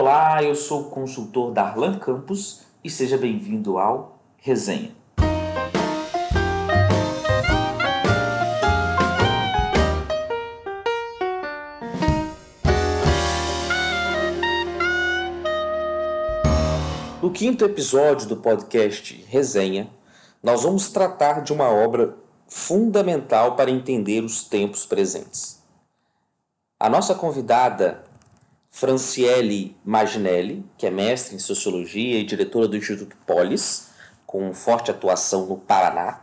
Olá, eu sou o consultor Darlan Campos e seja bem-vindo ao Resenha. No quinto episódio do podcast Resenha, nós vamos tratar de uma obra fundamental para entender os tempos presentes. A nossa convidada Franciele Maginelli, que é mestre em Sociologia e diretora do Instituto Polis, com forte atuação no Paraná,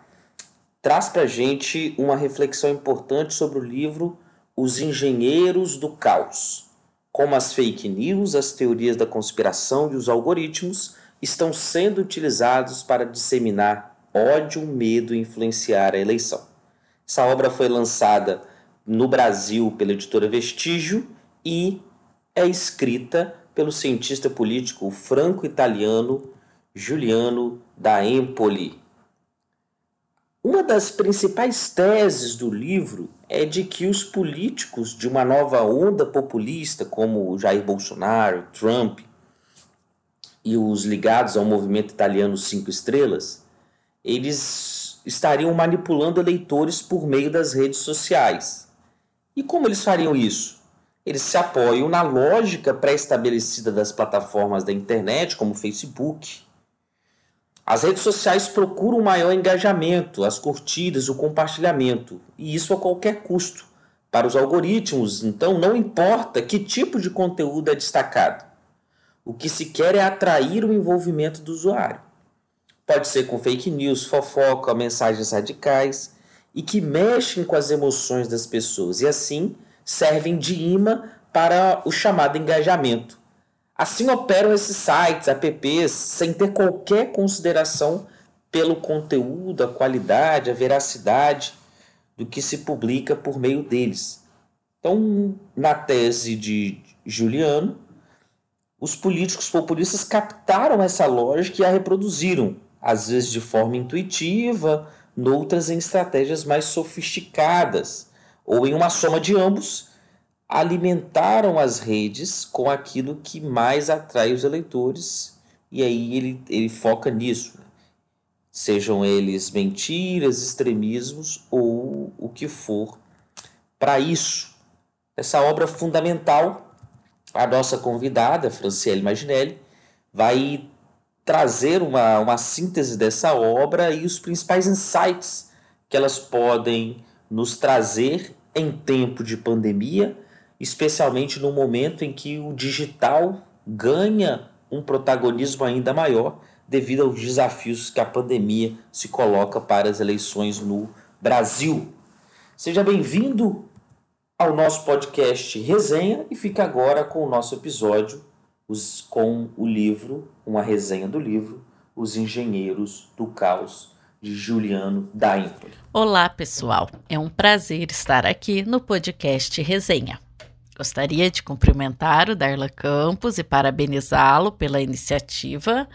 traz para a gente uma reflexão importante sobre o livro Os Engenheiros do Caos, como as fake news, as teorias da conspiração e os algoritmos estão sendo utilizados para disseminar ódio, medo e influenciar a eleição. Essa obra foi lançada no Brasil pela editora Vestígio e é escrita pelo cientista político franco-italiano Giuliano da Empoli. Uma das principais teses do livro é de que os políticos de uma nova onda populista, como Jair Bolsonaro, Trump e os ligados ao movimento italiano Cinco Estrelas, eles estariam manipulando eleitores por meio das redes sociais. E como eles fariam isso? Eles se apoiam na lógica pré-estabelecida das plataformas da internet, como Facebook. As redes sociais procuram maior engajamento, as curtidas, o compartilhamento, e isso a qualquer custo. Para os algoritmos, então, não importa que tipo de conteúdo é destacado. O que se quer é atrair o envolvimento do usuário. Pode ser com fake news, fofoca, mensagens radicais e que mexem com as emoções das pessoas e assim servem de imã para o chamado engajamento. Assim operam esses sites, apps, sem ter qualquer consideração pelo conteúdo, a qualidade, a veracidade do que se publica por meio deles. Então, na tese de Juliano, os políticos populistas captaram essa lógica e a reproduziram, às vezes de forma intuitiva, noutras em estratégias mais sofisticadas ou em uma soma de ambos, alimentaram as redes com aquilo que mais atrai os eleitores, e aí ele, ele foca nisso. Né? Sejam eles mentiras, extremismos ou o que for para isso. Essa obra fundamental, a nossa convidada, Franciele Maginelli, vai trazer uma, uma síntese dessa obra e os principais insights que elas podem nos trazer em tempo de pandemia, especialmente no momento em que o digital ganha um protagonismo ainda maior devido aos desafios que a pandemia se coloca para as eleições no Brasil. Seja bem-vindo ao nosso podcast Resenha e fica agora com o nosso episódio com o livro, uma resenha do livro Os Engenheiros do Caos de Juliano da Ímpoli. Olá, pessoal. É um prazer estar aqui no podcast Resenha. Gostaria de cumprimentar o Darla Campos e parabenizá-lo pela iniciativa.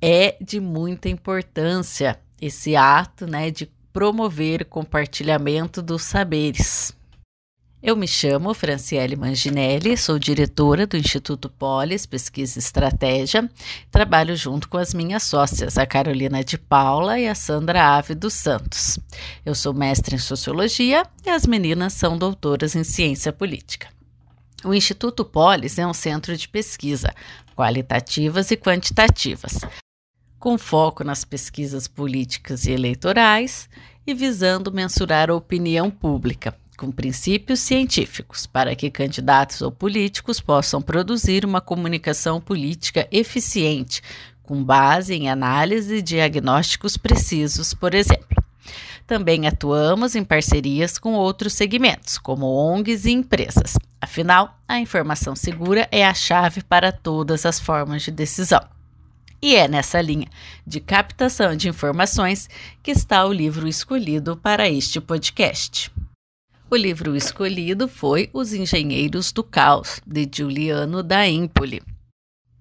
É de muita importância esse ato né, de promover o compartilhamento dos saberes. Eu me chamo Franciele Manginelli, sou diretora do Instituto Polis Pesquisa e Estratégia. Trabalho junto com as minhas sócias, a Carolina de Paula e a Sandra Ave dos Santos. Eu sou mestre em Sociologia e as meninas são doutoras em Ciência Política. O Instituto Polis é um centro de pesquisa, qualitativas e quantitativas, com foco nas pesquisas políticas e eleitorais e visando mensurar a opinião pública com princípios científicos, para que candidatos ou políticos possam produzir uma comunicação política eficiente, com base em análise e diagnósticos precisos, por exemplo. Também atuamos em parcerias com outros segmentos, como ONGs e empresas. Afinal, a informação segura é a chave para todas as formas de decisão. E é nessa linha de captação de informações que está o livro escolhido para este podcast. O livro escolhido foi Os Engenheiros do Caos, de Giuliano da Empoli.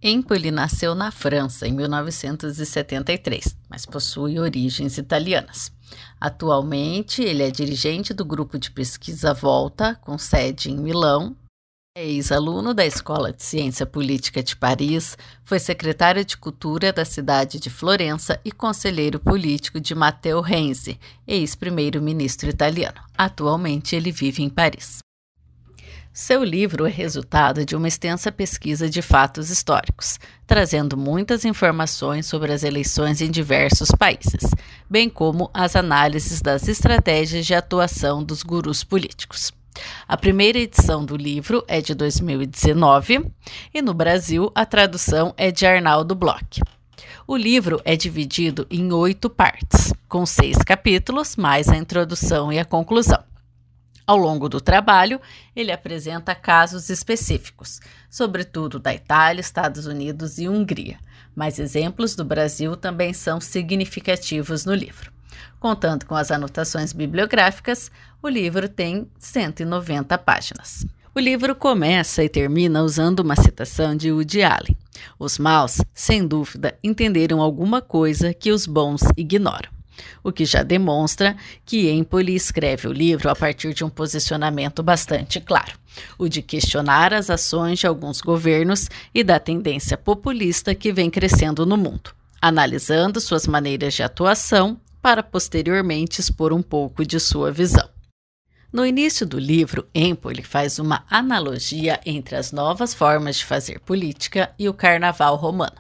Empoli nasceu na França em 1973, mas possui origens italianas. Atualmente, ele é dirigente do grupo de pesquisa Volta, com sede em Milão, ex-aluno da Escola de Ciência Política de Paris, foi secretário de Cultura da cidade de Florença e conselheiro político de Matteo Renzi, ex-primeiro-ministro italiano. Atualmente ele vive em Paris. Seu livro é resultado de uma extensa pesquisa de fatos históricos, trazendo muitas informações sobre as eleições em diversos países, bem como as análises das estratégias de atuação dos gurus políticos. A primeira edição do livro é de 2019 e no Brasil a tradução é de Arnaldo Bloch. O livro é dividido em oito partes, com seis capítulos, mais a introdução e a conclusão. Ao longo do trabalho, ele apresenta casos específicos, sobretudo da Itália, Estados Unidos e Hungria, mas exemplos do Brasil também são significativos no livro. Contando com as anotações bibliográficas, o livro tem 190 páginas. O livro começa e termina usando uma citação de Woody Allen. Os maus, sem dúvida, entenderam alguma coisa que os bons ignoram. O que já demonstra que Empoli escreve o livro a partir de um posicionamento bastante claro, o de questionar as ações de alguns governos e da tendência populista que vem crescendo no mundo, analisando suas maneiras de atuação para posteriormente expor um pouco de sua visão. No início do livro, Empoli faz uma analogia entre as novas formas de fazer política e o carnaval romano,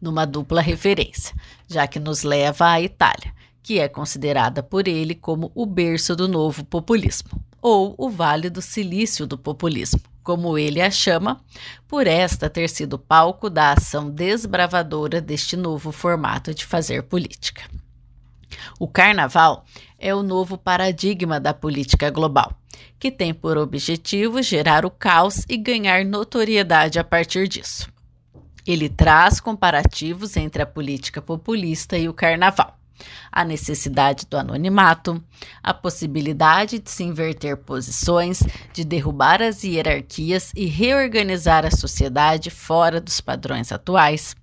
numa dupla referência, já que nos leva à Itália, que é considerada por ele como o berço do novo populismo, ou o Vale do Silício do populismo, como ele a chama, por esta ter sido palco da ação desbravadora deste novo formato de fazer política. O carnaval é o novo paradigma da política global, que tem por objetivo gerar o caos e ganhar notoriedade a partir disso. Ele traz comparativos entre a política populista e o carnaval, a necessidade do anonimato, a possibilidade de se inverter posições, de derrubar as hierarquias e reorganizar a sociedade fora dos padrões atuais,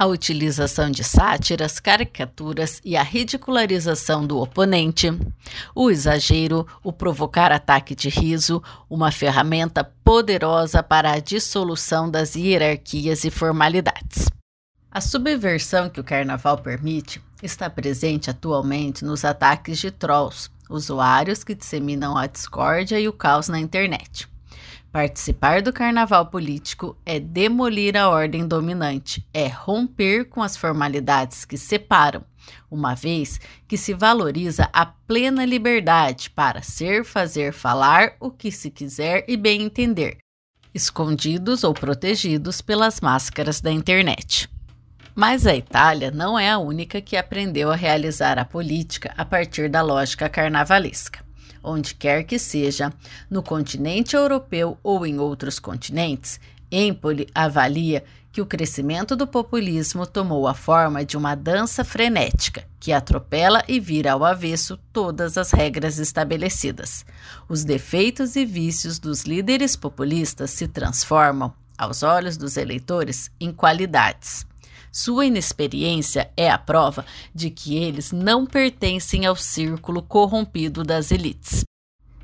a utilização de sátiras, caricaturas e a ridicularização do oponente, o exagero, o provocar ataque de riso, uma ferramenta poderosa para a dissolução das hierarquias e formalidades. A subversão que o carnaval permite está presente atualmente nos ataques de trolls, usuários que disseminam a discórdia e o caos na internet. Participar do carnaval político é demolir a ordem dominante, é romper com as formalidades que separam, uma vez que se valoriza a plena liberdade para ser, fazer, falar o que se quiser e bem entender, escondidos ou protegidos pelas máscaras da internet. Mas a Itália não é a única que aprendeu a realizar a política a partir da lógica carnavalesca onde quer que seja, no continente europeu ou em outros continentes, Empoli avalia que o crescimento do populismo tomou a forma de uma dança frenética que atropela e vira ao avesso todas as regras estabelecidas. Os defeitos e vícios dos líderes populistas se transformam, aos olhos dos eleitores, em qualidades. Sua inexperiência é a prova de que eles não pertencem ao círculo corrompido das elites.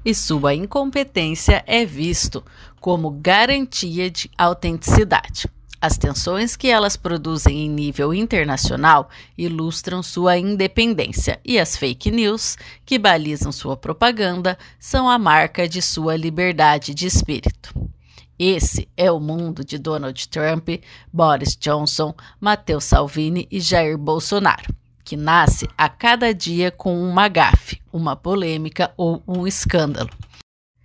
E sua incompetência é visto como garantia de autenticidade. As tensões que elas produzem em nível internacional ilustram sua independência, e as fake news, que balizam sua propaganda, são a marca de sua liberdade de espírito. Esse é o mundo de Donald Trump, Boris Johnson, Matteo Salvini e Jair Bolsonaro, que nasce a cada dia com uma gafe, uma polêmica ou um escândalo.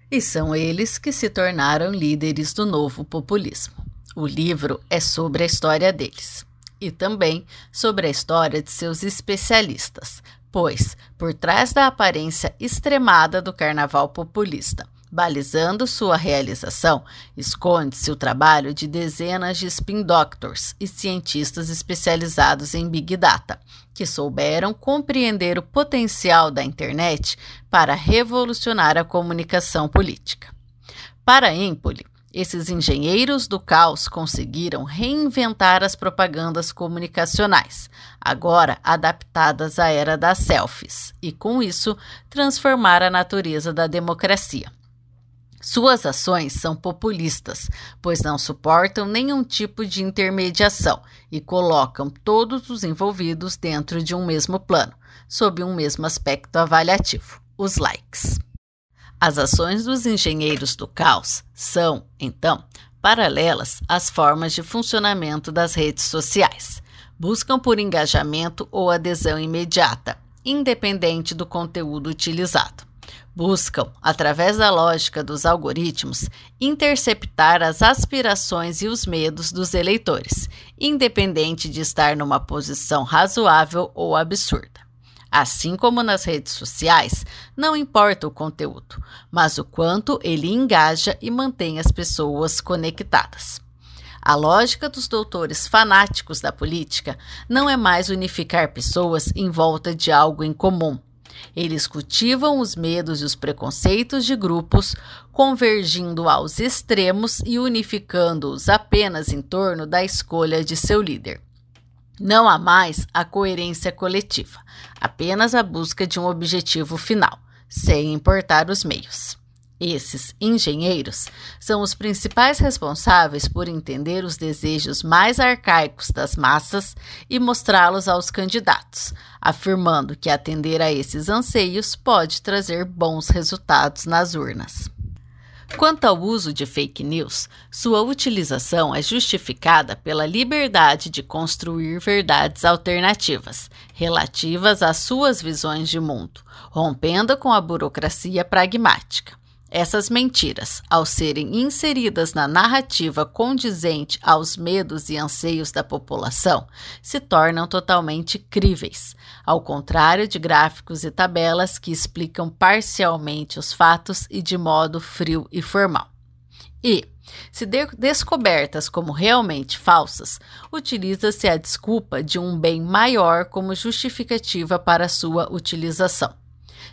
E são eles que se tornaram líderes do novo populismo. O livro é sobre a história deles e também sobre a história de seus especialistas, pois, por trás da aparência extremada do carnaval populista, Balizando sua realização, esconde-se o trabalho de dezenas de spin doctors e cientistas especializados em Big Data, que souberam compreender o potencial da internet para revolucionar a comunicação política. Para Empoli, esses engenheiros do caos conseguiram reinventar as propagandas comunicacionais, agora adaptadas à era das selfies, e com isso transformar a natureza da democracia. Suas ações são populistas, pois não suportam nenhum tipo de intermediação e colocam todos os envolvidos dentro de um mesmo plano, sob um mesmo aspecto avaliativo: os likes. As ações dos engenheiros do caos são, então, paralelas às formas de funcionamento das redes sociais. Buscam por engajamento ou adesão imediata, independente do conteúdo utilizado buscam, através da lógica dos algoritmos, interceptar as aspirações e os medos dos eleitores, independente de estar numa posição razoável ou absurda. Assim como nas redes sociais, não importa o conteúdo, mas o quanto ele engaja e mantém as pessoas conectadas. A lógica dos doutores fanáticos da política não é mais unificar pessoas em volta de algo em comum eles cultivam os medos e os preconceitos de grupos, convergindo aos extremos e unificando-os apenas em torno da escolha de seu líder. Não há mais a coerência coletiva, apenas a busca de um objetivo final, sem importar os meios. Esses engenheiros são os principais responsáveis por entender os desejos mais arcaicos das massas e mostrá-los aos candidatos, afirmando que atender a esses anseios pode trazer bons resultados nas urnas. Quanto ao uso de fake news, sua utilização é justificada pela liberdade de construir verdades alternativas, relativas às suas visões de mundo, rompendo com a burocracia pragmática. Essas mentiras, ao serem inseridas na narrativa condizente aos medos e anseios da população, se tornam totalmente críveis, ao contrário de gráficos e tabelas que explicam parcialmente os fatos e de modo frio e formal. E, se de descobertas como realmente falsas, utiliza-se a desculpa de um bem maior como justificativa para sua utilização.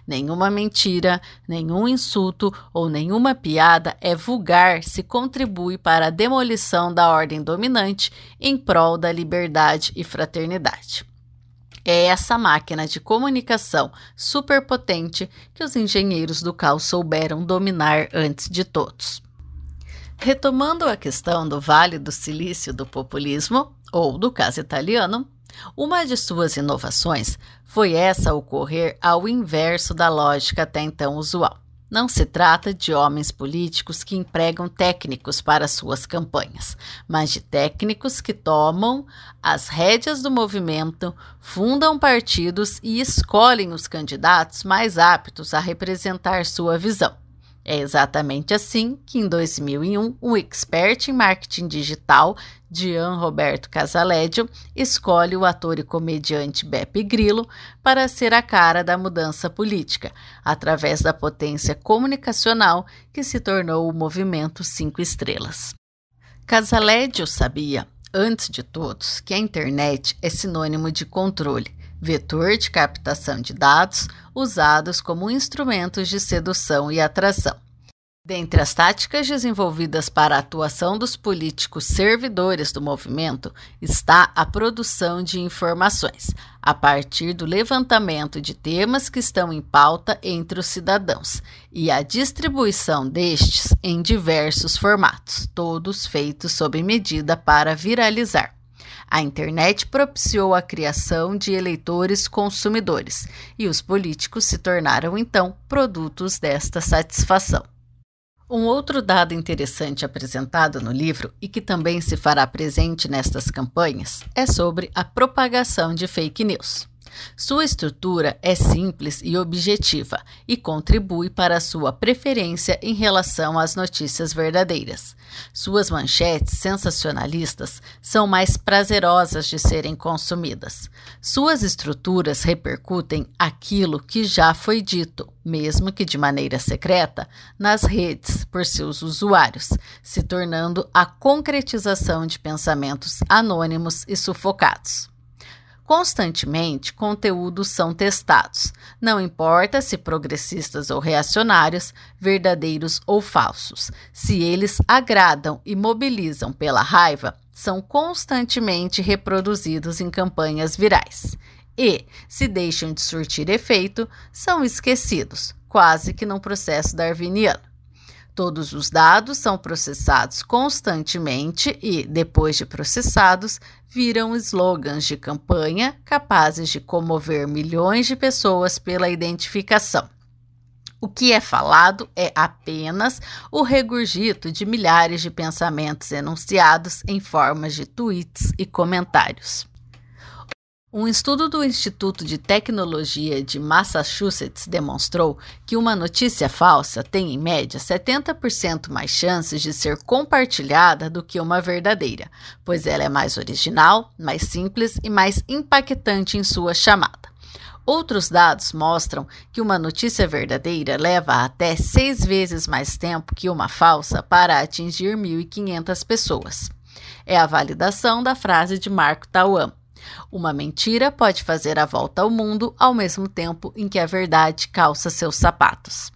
Nenhuma mentira, nenhum insulto ou nenhuma piada é vulgar se contribui para a demolição da ordem dominante em prol da liberdade e fraternidade. É essa máquina de comunicação superpotente que os engenheiros do caos souberam dominar antes de todos. Retomando a questão do Vale do Silício do populismo, ou do caso italiano, uma de suas inovações foi essa ocorrer ao inverso da lógica até então usual. Não se trata de homens políticos que empregam técnicos para suas campanhas, mas de técnicos que tomam as rédeas do movimento, fundam partidos e escolhem os candidatos mais aptos a representar sua visão. É exatamente assim que, em 2001, um expert em marketing digital, Gian Roberto Casaleggio, escolhe o ator e comediante Beppe Grillo para ser a cara da mudança política, através da potência comunicacional que se tornou o movimento Cinco Estrelas. Casaleggio sabia, antes de todos, que a internet é sinônimo de controle vetor de captação de dados usados como instrumentos de sedução e atração. Dentre as táticas desenvolvidas para a atuação dos políticos servidores do movimento está a produção de informações, a partir do levantamento de temas que estão em pauta entre os cidadãos e a distribuição destes em diversos formatos, todos feitos sob medida para viralizar. A internet propiciou a criação de eleitores consumidores e os políticos se tornaram então produtos desta satisfação. Um outro dado interessante apresentado no livro e que também se fará presente nestas campanhas é sobre a propagação de fake news. Sua estrutura é simples e objetiva e contribui para sua preferência em relação às notícias verdadeiras. Suas manchetes sensacionalistas são mais prazerosas de serem consumidas. Suas estruturas repercutem aquilo que já foi dito, mesmo que de maneira secreta, nas redes por seus usuários, se tornando a concretização de pensamentos anônimos e sufocados. Constantemente, conteúdos são testados, não importa se progressistas ou reacionários, verdadeiros ou falsos. Se eles agradam e mobilizam pela raiva, são constantemente reproduzidos em campanhas virais. E, se deixam de surtir efeito, são esquecidos, quase que num processo darwiniano. Todos os dados são processados constantemente e, depois de processados, viram slogans de campanha capazes de comover milhões de pessoas pela identificação. O que é falado é apenas o regurgito de milhares de pensamentos enunciados em formas de tweets e comentários. Um estudo do Instituto de Tecnologia de Massachusetts demonstrou que uma notícia falsa tem, em média, 70% mais chances de ser compartilhada do que uma verdadeira, pois ela é mais original, mais simples e mais impactante em sua chamada. Outros dados mostram que uma notícia verdadeira leva até seis vezes mais tempo que uma falsa para atingir 1.500 pessoas. É a validação da frase de Marco Tauan uma mentira pode fazer a volta ao mundo ao mesmo tempo em que a verdade calça seus sapatos.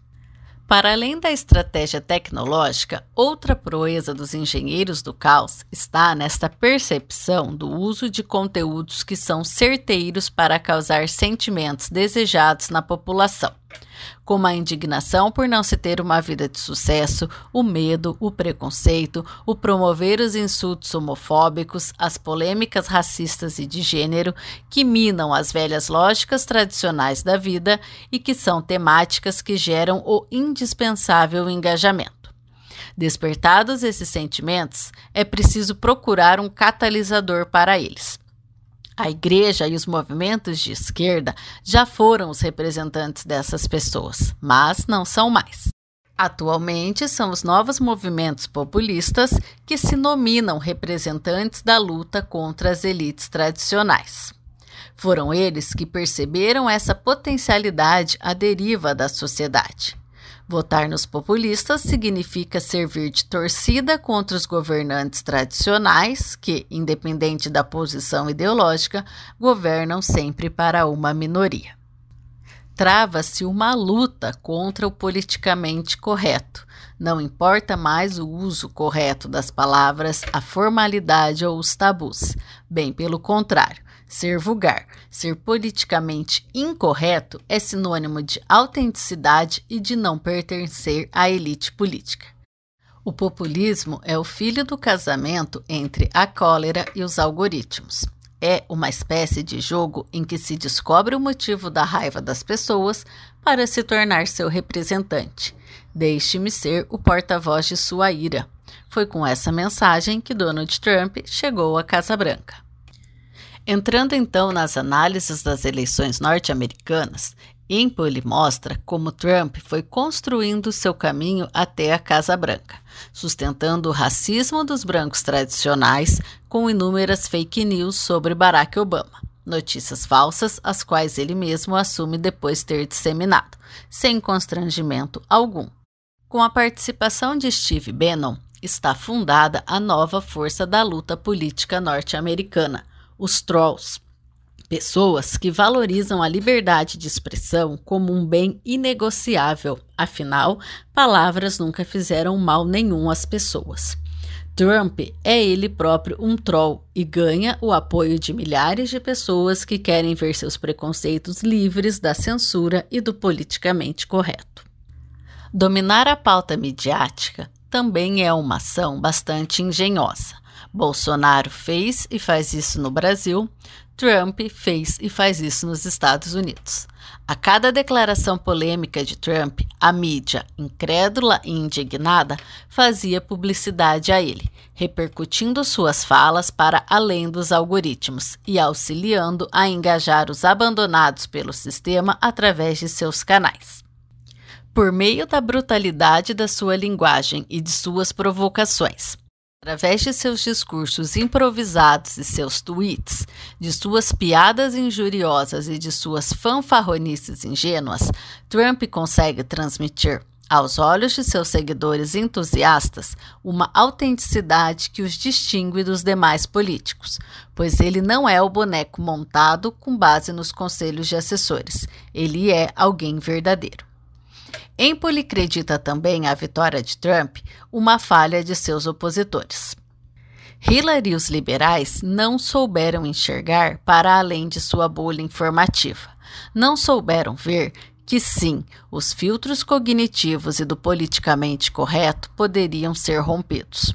Para além da estratégia tecnológica, outra proeza dos engenheiros do caos está nesta percepção do uso de conteúdos que são certeiros para causar sentimentos desejados na população como a indignação por não se ter uma vida de sucesso, o medo, o preconceito, o promover os insultos homofóbicos, as polêmicas racistas e de gênero, que minam as velhas lógicas tradicionais da vida e que são temáticas que geram o indispensável engajamento. Despertados esses sentimentos, é preciso procurar um catalisador para eles. A igreja e os movimentos de esquerda já foram os representantes dessas pessoas, mas não são mais. Atualmente são os novos movimentos populistas que se nominam representantes da luta contra as elites tradicionais. Foram eles que perceberam essa potencialidade à deriva da sociedade. Votar nos populistas significa servir de torcida contra os governantes tradicionais, que, independente da posição ideológica, governam sempre para uma minoria. Trava-se uma luta contra o politicamente correto. Não importa mais o uso correto das palavras, a formalidade ou os tabus. Bem pelo contrário, Ser vulgar, ser politicamente incorreto é sinônimo de autenticidade e de não pertencer à elite política. O populismo é o filho do casamento entre a cólera e os algoritmos. É uma espécie de jogo em que se descobre o motivo da raiva das pessoas para se tornar seu representante. Deixe-me ser o porta-voz de sua ira. Foi com essa mensagem que Donald Trump chegou à Casa Branca. Entrando então nas análises das eleições norte-americanas, Empoli mostra como Trump foi construindo seu caminho até a Casa Branca, sustentando o racismo dos brancos tradicionais com inúmeras fake news sobre Barack Obama, notícias falsas as quais ele mesmo assume depois ter disseminado, sem constrangimento algum. Com a participação de Steve Bannon, está fundada a nova força da luta política norte-americana, os trolls, pessoas que valorizam a liberdade de expressão como um bem inegociável, afinal, palavras nunca fizeram mal nenhum às pessoas. Trump é ele próprio um troll e ganha o apoio de milhares de pessoas que querem ver seus preconceitos livres da censura e do politicamente correto. Dominar a pauta midiática também é uma ação bastante engenhosa. Bolsonaro fez e faz isso no Brasil, Trump fez e faz isso nos Estados Unidos. A cada declaração polêmica de Trump, a mídia, incrédula e indignada, fazia publicidade a ele, repercutindo suas falas para além dos algoritmos e auxiliando a engajar os abandonados pelo sistema através de seus canais. Por meio da brutalidade da sua linguagem e de suas provocações, Através de seus discursos improvisados e seus tweets, de suas piadas injuriosas e de suas fanfarronices ingênuas, Trump consegue transmitir, aos olhos de seus seguidores entusiastas, uma autenticidade que os distingue dos demais políticos, pois ele não é o boneco montado com base nos conselhos de assessores, ele é alguém verdadeiro. Empoli acredita também a vitória de Trump uma falha de seus opositores. Hillary e os liberais não souberam enxergar para além de sua bolha informativa. Não souberam ver que sim, os filtros cognitivos e do politicamente correto poderiam ser rompidos.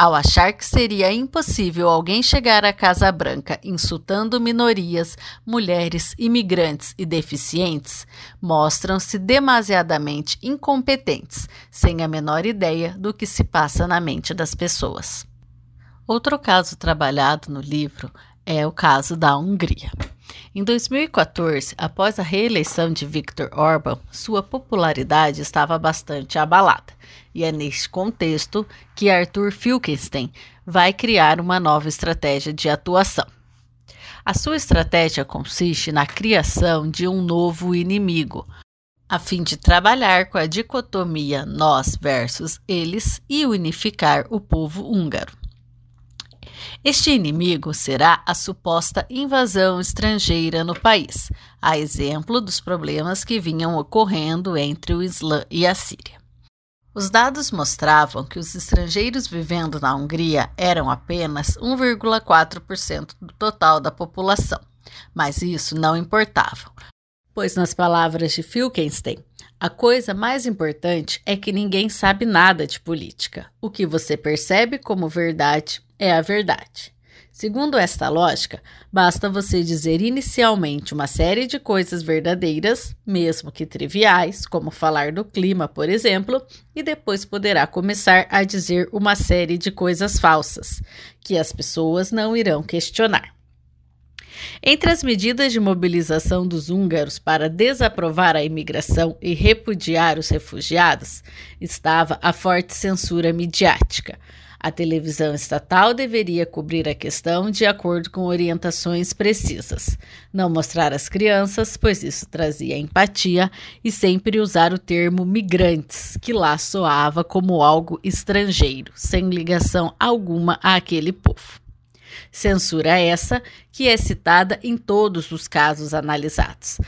Ao achar que seria impossível alguém chegar à Casa Branca insultando minorias, mulheres, imigrantes e deficientes, mostram-se demasiadamente incompetentes, sem a menor ideia do que se passa na mente das pessoas. Outro caso trabalhado no livro é o caso da Hungria. Em 2014, após a reeleição de Viktor Orban, sua popularidade estava bastante abalada, e é neste contexto que Arthur Filkenstein vai criar uma nova estratégia de atuação. A sua estratégia consiste na criação de um novo inimigo, a fim de trabalhar com a dicotomia nós versus eles e unificar o povo húngaro. Este inimigo será a suposta invasão estrangeira no país, a exemplo dos problemas que vinham ocorrendo entre o Islã e a Síria. Os dados mostravam que os estrangeiros vivendo na Hungria eram apenas 1,4% do total da população, mas isso não importava, pois, nas palavras de Filkenstein, a coisa mais importante é que ninguém sabe nada de política. O que você percebe como verdade é a verdade. Segundo esta lógica, basta você dizer inicialmente uma série de coisas verdadeiras, mesmo que triviais, como falar do clima, por exemplo, e depois poderá começar a dizer uma série de coisas falsas, que as pessoas não irão questionar. Entre as medidas de mobilização dos húngaros para desaprovar a imigração e repudiar os refugiados estava a forte censura midiática. A televisão estatal deveria cobrir a questão de acordo com orientações precisas. Não mostrar as crianças, pois isso trazia empatia, e sempre usar o termo migrantes, que lá soava como algo estrangeiro, sem ligação alguma àquele povo. Censura essa que é citada em todos os casos analisados.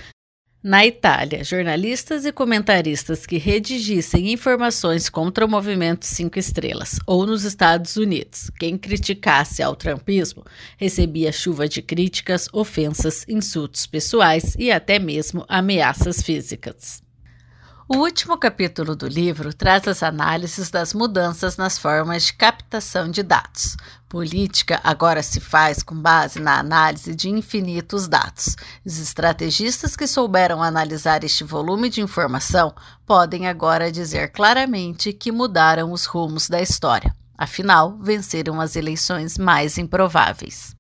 Na Itália, jornalistas e comentaristas que redigissem informações contra o movimento Cinco Estrelas, ou nos Estados Unidos, quem criticasse ao trumpismo recebia chuva de críticas, ofensas, insultos pessoais e até mesmo ameaças físicas. O último capítulo do livro traz as análises das mudanças nas formas de captação de dados. Política agora se faz com base na análise de infinitos dados. Os estrategistas que souberam analisar este volume de informação podem agora dizer claramente que mudaram os rumos da história. Afinal, venceram as eleições mais improváveis.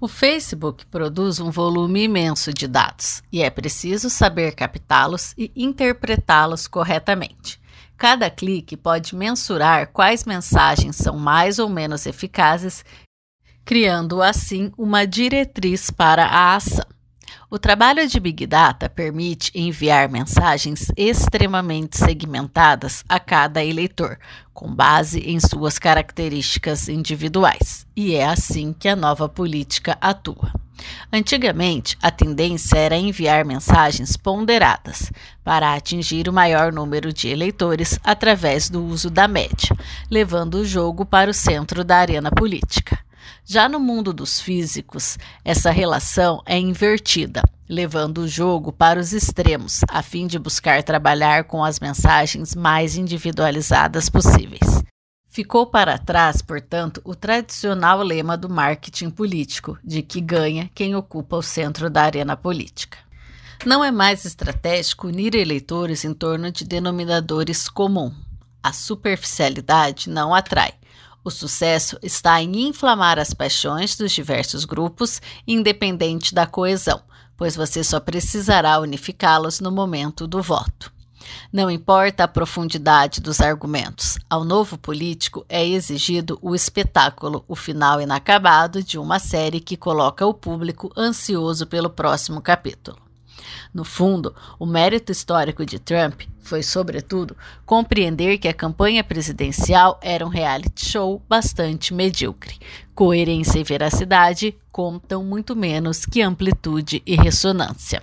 O Facebook produz um volume imenso de dados e é preciso saber captá-los e interpretá-los corretamente. Cada clique pode mensurar quais mensagens são mais ou menos eficazes, criando assim uma diretriz para a ação. O trabalho de Big Data permite enviar mensagens extremamente segmentadas a cada eleitor, com base em suas características individuais, e é assim que a nova política atua. Antigamente, a tendência era enviar mensagens ponderadas para atingir o maior número de eleitores através do uso da média, levando o jogo para o centro da arena política. Já no mundo dos físicos, essa relação é invertida, levando o jogo para os extremos, a fim de buscar trabalhar com as mensagens mais individualizadas possíveis. Ficou para trás, portanto, o tradicional lema do marketing político, de que ganha quem ocupa o centro da arena política. Não é mais estratégico unir eleitores em torno de denominadores comum. A superficialidade não atrai, o sucesso está em inflamar as paixões dos diversos grupos, independente da coesão, pois você só precisará unificá-los no momento do voto. Não importa a profundidade dos argumentos, ao novo político é exigido o espetáculo, o final inacabado de uma série que coloca o público ansioso pelo próximo capítulo. No fundo, o mérito histórico de Trump foi, sobretudo, compreender que a campanha presidencial era um reality show bastante medíocre. Coerência e veracidade contam muito menos que amplitude e ressonância.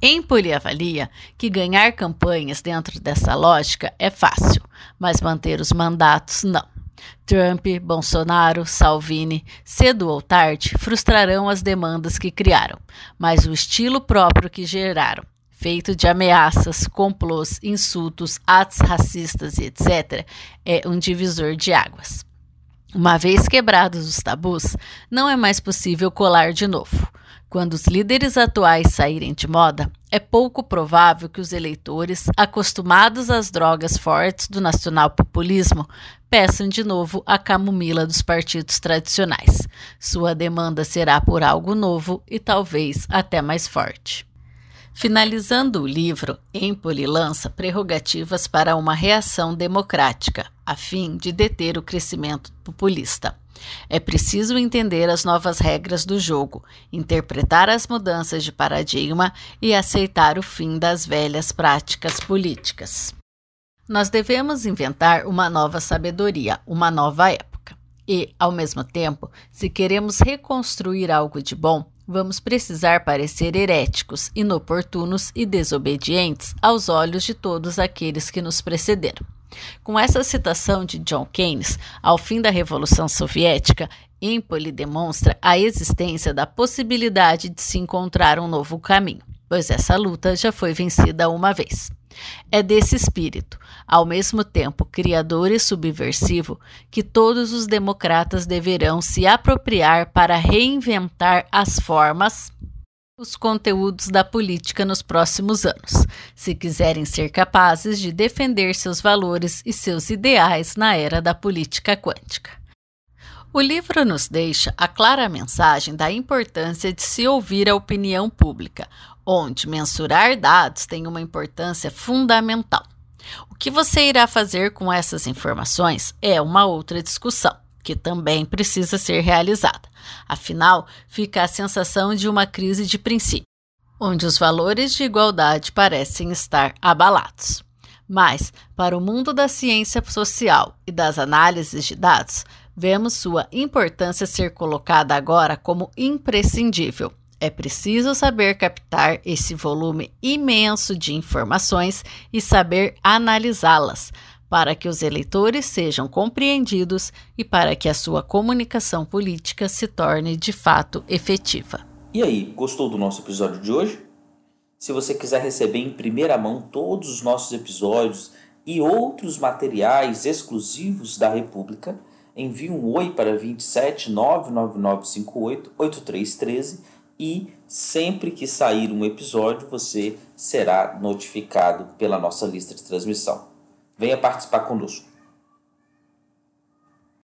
Em poliavalia, que ganhar campanhas dentro dessa lógica é fácil, mas manter os mandatos não. Trump, Bolsonaro, Salvini, cedo ou tarde, frustrarão as demandas que criaram, mas o estilo próprio que geraram, feito de ameaças, complôs, insultos, atos racistas e etc., é um divisor de águas. Uma vez quebrados os tabus, não é mais possível colar de novo. Quando os líderes atuais saírem de moda, é pouco provável que os eleitores, acostumados às drogas fortes do nacional-populismo, peçam de novo a camomila dos partidos tradicionais. Sua demanda será por algo novo e talvez até mais forte. Finalizando o livro, Empoli lança prerrogativas para uma reação democrática, a fim de deter o crescimento populista. É preciso entender as novas regras do jogo, interpretar as mudanças de paradigma e aceitar o fim das velhas práticas políticas. Nós devemos inventar uma nova sabedoria, uma nova época. E, ao mesmo tempo, se queremos reconstruir algo de bom, vamos precisar parecer heréticos, inoportunos e desobedientes aos olhos de todos aqueles que nos precederam. Com essa citação de John Keynes, ao fim da Revolução Soviética, Empoli demonstra a existência da possibilidade de se encontrar um novo caminho, pois essa luta já foi vencida uma vez. É desse espírito, ao mesmo tempo criador e subversivo, que todos os democratas deverão se apropriar para reinventar as formas os conteúdos da política nos próximos anos, se quiserem ser capazes de defender seus valores e seus ideais na era da política quântica. O livro nos deixa a clara mensagem da importância de se ouvir a opinião pública, onde mensurar dados tem uma importância fundamental. O que você irá fazer com essas informações é uma outra discussão que também precisa ser realizada. Afinal, fica a sensação de uma crise de princípio, onde os valores de igualdade parecem estar abalados. Mas, para o mundo da ciência social e das análises de dados, vemos sua importância ser colocada agora como imprescindível. É preciso saber captar esse volume imenso de informações e saber analisá-las, para que os eleitores sejam compreendidos e para que a sua comunicação política se torne de fato efetiva. E aí, gostou do nosso episódio de hoje? Se você quiser receber em primeira mão todos os nossos episódios e outros materiais exclusivos da República, envie um oi para 27 99958 8313 e sempre que sair um episódio você será notificado pela nossa lista de transmissão. Venha participar conosco.